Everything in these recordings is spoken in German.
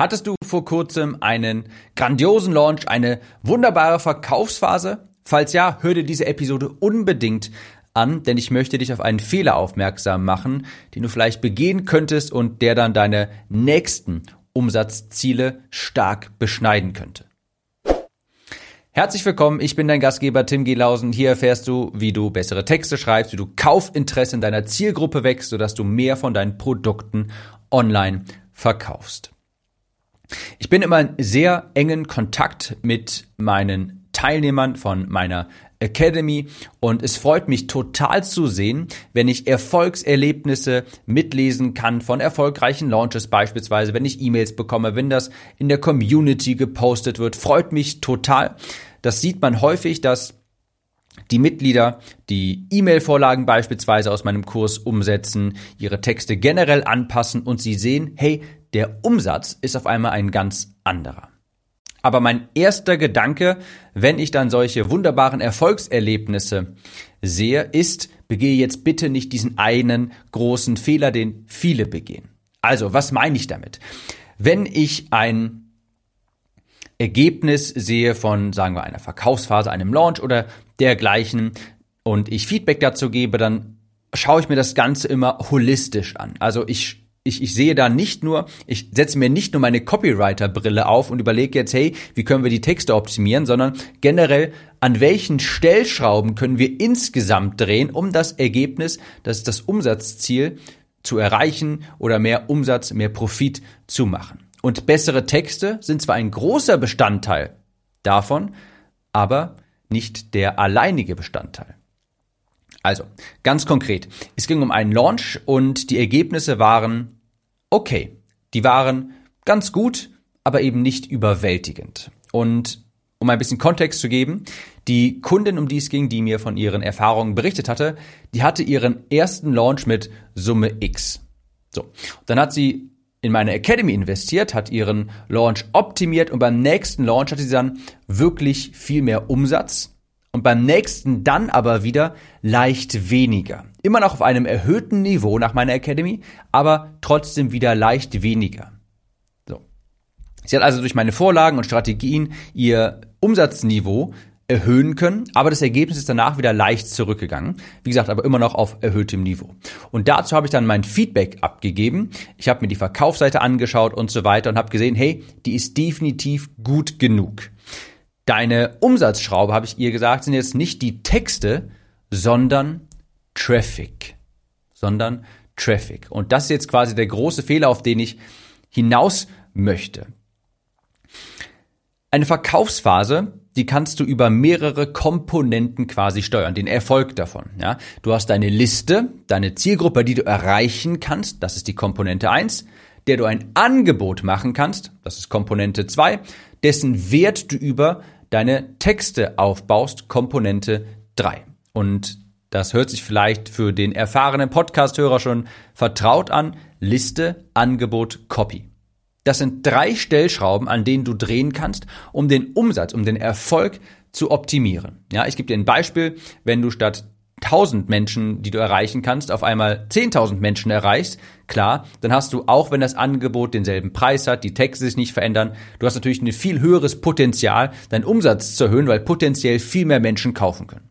Hattest du vor kurzem einen grandiosen Launch, eine wunderbare Verkaufsphase? Falls ja, hör dir diese Episode unbedingt an, denn ich möchte dich auf einen Fehler aufmerksam machen, den du vielleicht begehen könntest und der dann deine nächsten Umsatzziele stark beschneiden könnte. Herzlich willkommen, ich bin dein Gastgeber Tim Gielausen. Hier erfährst du, wie du bessere Texte schreibst, wie du Kaufinteresse in deiner Zielgruppe wächst, sodass du mehr von deinen Produkten online verkaufst. Ich bin immer in sehr engen Kontakt mit meinen Teilnehmern von meiner Academy und es freut mich total zu sehen, wenn ich Erfolgserlebnisse mitlesen kann von erfolgreichen Launches beispielsweise, wenn ich E-Mails bekomme, wenn das in der Community gepostet wird, freut mich total. Das sieht man häufig, dass die Mitglieder die E-Mail-Vorlagen beispielsweise aus meinem Kurs umsetzen, ihre Texte generell anpassen und sie sehen, hey, der Umsatz ist auf einmal ein ganz anderer. Aber mein erster Gedanke, wenn ich dann solche wunderbaren Erfolgserlebnisse sehe, ist, begehe jetzt bitte nicht diesen einen großen Fehler, den viele begehen. Also, was meine ich damit? Wenn ich ein Ergebnis sehe von, sagen wir, einer Verkaufsphase, einem Launch oder dergleichen und ich Feedback dazu gebe, dann schaue ich mir das Ganze immer holistisch an. Also ich ich, ich sehe da nicht nur, ich setze mir nicht nur meine Copywriter-Brille auf und überlege jetzt, hey, wie können wir die Texte optimieren, sondern generell, an welchen Stellschrauben können wir insgesamt drehen, um das Ergebnis, das ist das Umsatzziel, zu erreichen oder mehr Umsatz, mehr Profit zu machen. Und bessere Texte sind zwar ein großer Bestandteil davon, aber nicht der alleinige Bestandteil. Also, ganz konkret. Es ging um einen Launch und die Ergebnisse waren okay. Die waren ganz gut, aber eben nicht überwältigend. Und um ein bisschen Kontext zu geben, die Kundin, um die es ging, die mir von ihren Erfahrungen berichtet hatte, die hatte ihren ersten Launch mit Summe X. So. Dann hat sie in meine Academy investiert, hat ihren Launch optimiert und beim nächsten Launch hatte sie dann wirklich viel mehr Umsatz und beim nächsten dann aber wieder leicht weniger. Immer noch auf einem erhöhten Niveau nach meiner Academy, aber trotzdem wieder leicht weniger. So. Sie hat also durch meine Vorlagen und Strategien ihr Umsatzniveau erhöhen können, aber das Ergebnis ist danach wieder leicht zurückgegangen. Wie gesagt, aber immer noch auf erhöhtem Niveau. Und dazu habe ich dann mein Feedback abgegeben. Ich habe mir die Verkaufsseite angeschaut und so weiter und habe gesehen, hey, die ist definitiv gut genug. Deine Umsatzschraube, habe ich ihr gesagt, sind jetzt nicht die Texte, sondern Traffic. Sondern Traffic. Und das ist jetzt quasi der große Fehler, auf den ich hinaus möchte. Eine Verkaufsphase, die kannst du über mehrere Komponenten quasi steuern, den Erfolg davon. Ja? Du hast deine Liste, deine Zielgruppe, die du erreichen kannst, das ist die Komponente eins, der du ein Angebot machen kannst, das ist Komponente zwei, dessen Wert du über deine Texte aufbaust, Komponente 3. Und das hört sich vielleicht für den erfahrenen Podcast-Hörer schon vertraut an. Liste, Angebot, Copy. Das sind drei Stellschrauben, an denen du drehen kannst, um den Umsatz, um den Erfolg zu optimieren. Ja, ich gebe dir ein Beispiel. Wenn du statt 1000 Menschen, die du erreichen kannst, auf einmal 10.000 Menschen erreichst, klar, dann hast du, auch wenn das Angebot denselben Preis hat, die Texte sich nicht verändern, du hast natürlich ein viel höheres Potenzial, deinen Umsatz zu erhöhen, weil potenziell viel mehr Menschen kaufen können.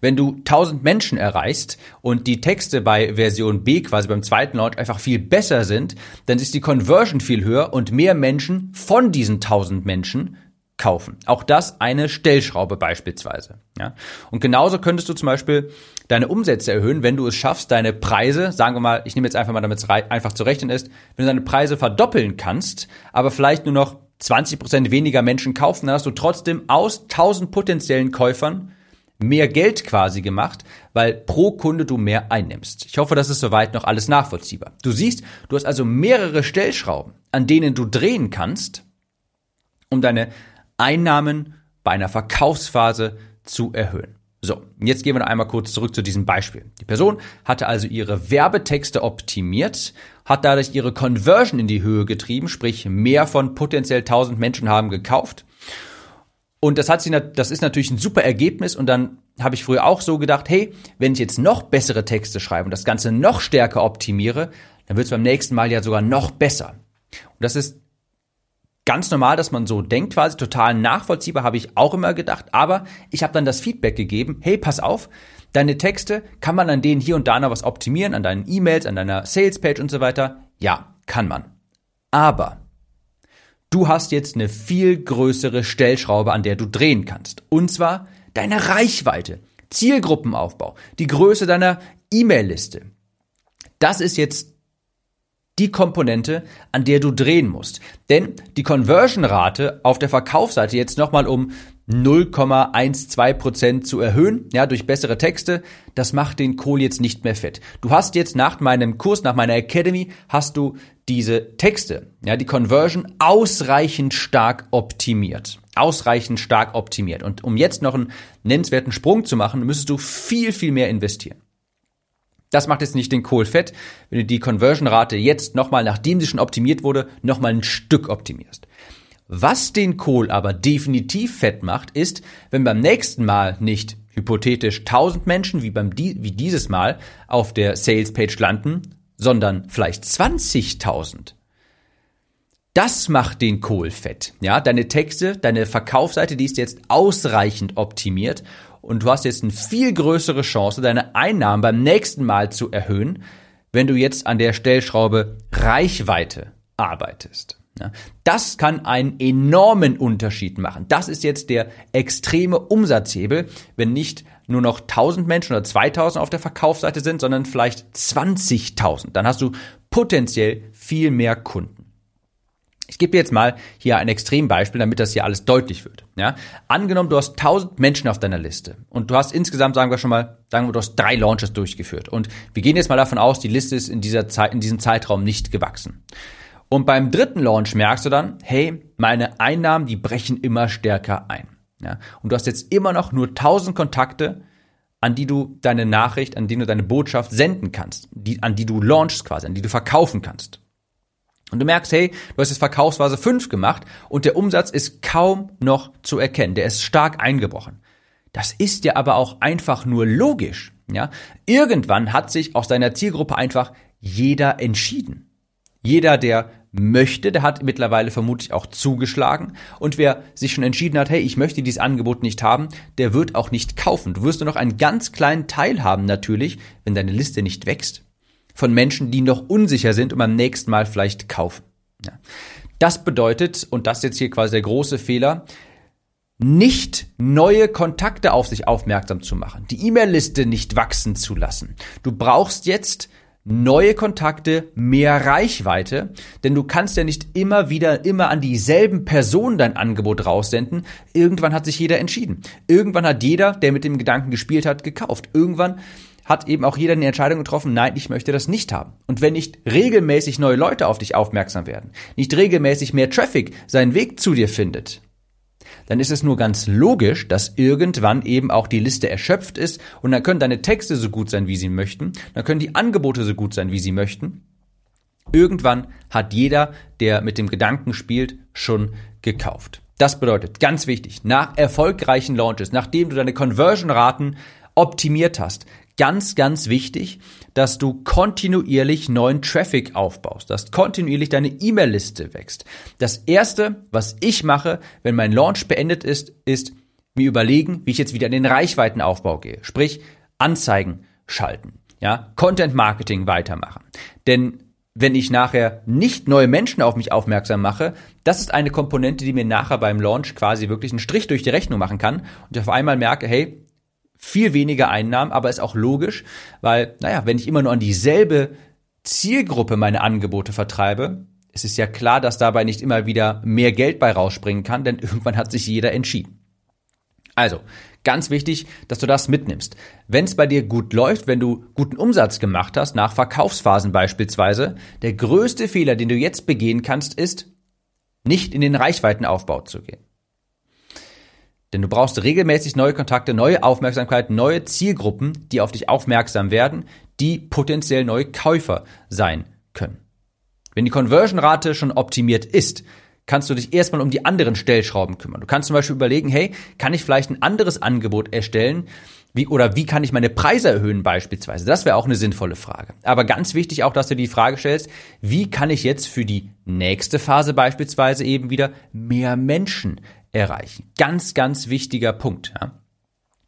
Wenn du 1000 Menschen erreichst und die Texte bei Version B, quasi beim zweiten Launch, einfach viel besser sind, dann ist die Conversion viel höher und mehr Menschen von diesen 1000 Menschen kaufen. Auch das eine Stellschraube beispielsweise. Ja? Und genauso könntest du zum Beispiel deine Umsätze erhöhen, wenn du es schaffst, deine Preise, sagen wir mal, ich nehme jetzt einfach mal, damit es einfach zu rechnen ist, wenn du deine Preise verdoppeln kannst, aber vielleicht nur noch 20 Prozent weniger Menschen kaufen, dann hast du trotzdem aus 1000 potenziellen Käufern mehr Geld quasi gemacht, weil pro Kunde du mehr einnimmst. Ich hoffe, das ist soweit noch alles nachvollziehbar. Du siehst, du hast also mehrere Stellschrauben, an denen du drehen kannst, um deine Einnahmen bei einer Verkaufsphase zu erhöhen. So, jetzt gehen wir noch einmal kurz zurück zu diesem Beispiel. Die Person hatte also ihre Werbetexte optimiert, hat dadurch ihre Conversion in die Höhe getrieben, sprich mehr von potenziell 1000 Menschen haben gekauft. Und das hat sie, das ist natürlich ein super Ergebnis und dann habe ich früher auch so gedacht, hey, wenn ich jetzt noch bessere Texte schreibe und das Ganze noch stärker optimiere, dann wird es beim nächsten Mal ja sogar noch besser. Und das ist ganz normal, dass man so denkt, quasi total nachvollziehbar, habe ich auch immer gedacht. Aber ich habe dann das Feedback gegeben, hey, pass auf, deine Texte, kann man an denen hier und da noch was optimieren, an deinen E-Mails, an deiner Salespage und so weiter? Ja, kann man. Aber du hast jetzt eine viel größere Stellschraube, an der du drehen kannst. Und zwar deine Reichweite, Zielgruppenaufbau, die Größe deiner E-Mail-Liste. Das ist jetzt die Komponente, an der du drehen musst. Denn die Conversion-Rate auf der Verkaufsseite jetzt nochmal um 0,12 Prozent zu erhöhen, ja, durch bessere Texte, das macht den Kohl jetzt nicht mehr fett. Du hast jetzt nach meinem Kurs, nach meiner Academy, hast du diese Texte, ja, die Conversion ausreichend stark optimiert. Ausreichend stark optimiert. Und um jetzt noch einen nennenswerten Sprung zu machen, müsstest du viel, viel mehr investieren. Das macht jetzt nicht den Kohl fett, wenn du die Conversion-Rate jetzt nochmal, nachdem sie schon optimiert wurde, nochmal ein Stück optimierst. Was den Kohl aber definitiv fett macht, ist, wenn beim nächsten Mal nicht hypothetisch 1000 Menschen wie beim wie dieses Mal auf der Sales Page landen, sondern vielleicht 20.000. Das macht den Kohl fett. Ja, deine Texte, deine Verkaufsseite, die ist jetzt ausreichend optimiert und du hast jetzt eine viel größere Chance, deine Einnahmen beim nächsten Mal zu erhöhen, wenn du jetzt an der Stellschraube Reichweite arbeitest. Das kann einen enormen Unterschied machen. Das ist jetzt der extreme Umsatzhebel, wenn nicht nur noch 1000 Menschen oder 2000 auf der Verkaufsseite sind, sondern vielleicht 20.000. Dann hast du potenziell viel mehr Kunden. Ich gebe jetzt mal hier ein Extrembeispiel, damit das hier alles deutlich wird. Ja? Angenommen, du hast 1000 Menschen auf deiner Liste und du hast insgesamt, sagen wir schon mal, sagen wir, du hast drei Launches durchgeführt. Und wir gehen jetzt mal davon aus, die Liste ist in dieser Zeit, in diesem Zeitraum nicht gewachsen. Und beim dritten Launch merkst du dann, hey, meine Einnahmen, die brechen immer stärker ein. Ja? Und du hast jetzt immer noch nur 1000 Kontakte, an die du deine Nachricht, an die du deine Botschaft senden kannst, die, an die du launchst quasi, an die du verkaufen kannst. Und du merkst, hey, du hast jetzt Verkaufsphase 5 gemacht und der Umsatz ist kaum noch zu erkennen. Der ist stark eingebrochen. Das ist ja aber auch einfach nur logisch. Ja? Irgendwann hat sich aus deiner Zielgruppe einfach jeder entschieden. Jeder, der möchte, der hat mittlerweile vermutlich auch zugeschlagen. Und wer sich schon entschieden hat, hey, ich möchte dieses Angebot nicht haben, der wird auch nicht kaufen. Du wirst nur noch einen ganz kleinen Teil haben natürlich, wenn deine Liste nicht wächst von Menschen, die noch unsicher sind und beim nächsten Mal vielleicht kaufen. Ja. Das bedeutet, und das ist jetzt hier quasi der große Fehler, nicht neue Kontakte auf sich aufmerksam zu machen, die E-Mail-Liste nicht wachsen zu lassen. Du brauchst jetzt neue Kontakte, mehr Reichweite, denn du kannst ja nicht immer wieder immer an dieselben Personen dein Angebot raussenden. Irgendwann hat sich jeder entschieden. Irgendwann hat jeder, der mit dem Gedanken gespielt hat, gekauft. Irgendwann hat eben auch jeder eine Entscheidung getroffen, nein, ich möchte das nicht haben. Und wenn nicht regelmäßig neue Leute auf dich aufmerksam werden, nicht regelmäßig mehr Traffic seinen Weg zu dir findet, dann ist es nur ganz logisch, dass irgendwann eben auch die Liste erschöpft ist und dann können deine Texte so gut sein, wie sie möchten, dann können die Angebote so gut sein, wie sie möchten. Irgendwann hat jeder, der mit dem Gedanken spielt, schon gekauft. Das bedeutet, ganz wichtig, nach erfolgreichen Launches, nachdem du deine Conversion-Raten optimiert hast, ganz, ganz wichtig, dass du kontinuierlich neuen Traffic aufbaust, dass kontinuierlich deine E-Mail-Liste wächst. Das erste, was ich mache, wenn mein Launch beendet ist, ist mir überlegen, wie ich jetzt wieder in den Reichweitenaufbau gehe. Sprich, Anzeigen schalten, ja, Content Marketing weitermachen. Denn wenn ich nachher nicht neue Menschen auf mich aufmerksam mache, das ist eine Komponente, die mir nachher beim Launch quasi wirklich einen Strich durch die Rechnung machen kann und ich auf einmal merke, hey, viel weniger Einnahmen, aber ist auch logisch, weil, naja, wenn ich immer nur an dieselbe Zielgruppe meine Angebote vertreibe, es ist ja klar, dass dabei nicht immer wieder mehr Geld bei rausspringen kann, denn irgendwann hat sich jeder entschieden. Also, ganz wichtig, dass du das mitnimmst. Wenn es bei dir gut läuft, wenn du guten Umsatz gemacht hast, nach Verkaufsphasen beispielsweise, der größte Fehler, den du jetzt begehen kannst, ist, nicht in den Reichweitenaufbau zu gehen. Denn du brauchst regelmäßig neue Kontakte, neue Aufmerksamkeit, neue Zielgruppen, die auf dich aufmerksam werden, die potenziell neue Käufer sein können. Wenn die Conversion-Rate schon optimiert ist, kannst du dich erstmal um die anderen Stellschrauben kümmern. Du kannst zum Beispiel überlegen, hey, kann ich vielleicht ein anderes Angebot erstellen, Wie, oder wie kann ich meine Preise erhöhen beispielsweise? Das wäre auch eine sinnvolle Frage. Aber ganz wichtig auch, dass du die Frage stellst, wie kann ich jetzt für die nächste Phase beispielsweise eben wieder mehr Menschen erreichen? Ganz, ganz wichtiger Punkt. Ja?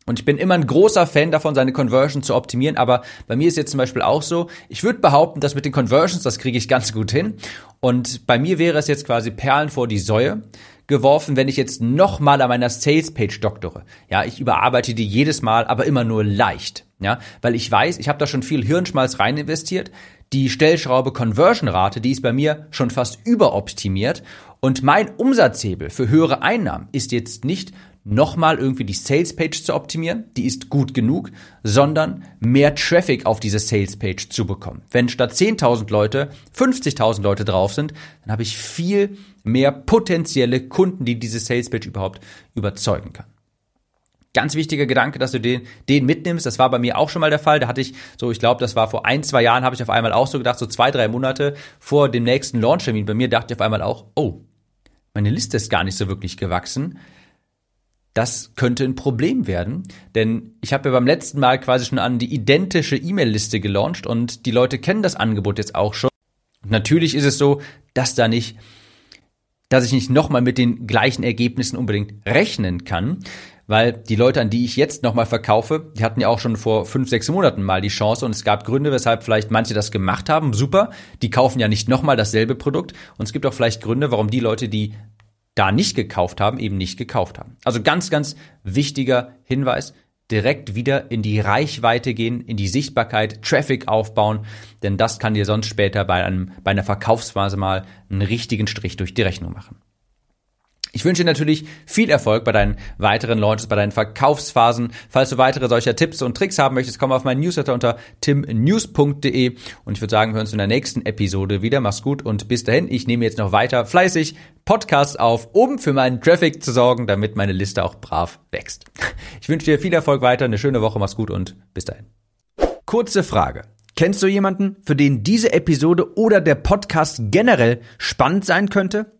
Und ich bin immer ein großer Fan davon, seine Conversion zu optimieren. Aber bei mir ist jetzt zum Beispiel auch so, ich würde behaupten, dass mit den Conversions, das kriege ich ganz gut hin. Und bei mir wäre es jetzt quasi Perlen vor die Säue geworfen, wenn ich jetzt nochmal an meiner Sales Page doktore. Ja, ich überarbeite die jedes Mal, aber immer nur leicht. Ja, weil ich weiß, ich habe da schon viel Hirnschmalz rein investiert. Die Stellschraube Conversion Rate, die ist bei mir schon fast überoptimiert. Und mein Umsatzhebel für höhere Einnahmen ist jetzt nicht nochmal irgendwie die Sales Page zu optimieren, die ist gut genug, sondern mehr Traffic auf diese Sales Page zu bekommen. Wenn statt 10.000 Leute 50.000 Leute drauf sind, dann habe ich viel mehr potenzielle Kunden, die diese Sales Page überhaupt überzeugen kann. Ganz wichtiger Gedanke, dass du den, den mitnimmst. Das war bei mir auch schon mal der Fall. Da hatte ich so, ich glaube, das war vor ein, zwei Jahren, habe ich auf einmal auch so gedacht, so zwei, drei Monate vor dem nächsten Launchtermin bei mir, dachte ich auf einmal auch, oh, meine Liste ist gar nicht so wirklich gewachsen das könnte ein Problem werden, denn ich habe ja beim letzten Mal quasi schon an die identische E-Mail-Liste gelauncht und die Leute kennen das Angebot jetzt auch schon. Und natürlich ist es so, dass da nicht, dass ich nicht nochmal mit den gleichen Ergebnissen unbedingt rechnen kann, weil die Leute, an die ich jetzt nochmal verkaufe, die hatten ja auch schon vor fünf, sechs Monaten mal die Chance und es gab Gründe, weshalb vielleicht manche das gemacht haben. Super, die kaufen ja nicht nochmal dasselbe Produkt und es gibt auch vielleicht Gründe, warum die Leute, die da nicht gekauft haben, eben nicht gekauft haben. Also ganz, ganz wichtiger Hinweis, direkt wieder in die Reichweite gehen, in die Sichtbarkeit, Traffic aufbauen, denn das kann dir sonst später bei, einem, bei einer Verkaufsphase mal einen richtigen Strich durch die Rechnung machen. Ich wünsche dir natürlich viel Erfolg bei deinen weiteren Launches, bei deinen Verkaufsphasen. Falls du weitere solcher Tipps und Tricks haben möchtest, komm auf meinen Newsletter unter timnews.de und ich würde sagen, wir hören uns in der nächsten Episode wieder. Mach's gut und bis dahin. Ich nehme jetzt noch weiter fleißig Podcasts auf, um für meinen Traffic zu sorgen, damit meine Liste auch brav wächst. Ich wünsche dir viel Erfolg weiter, eine schöne Woche, mach's gut und bis dahin. Kurze Frage. Kennst du jemanden, für den diese Episode oder der Podcast generell spannend sein könnte?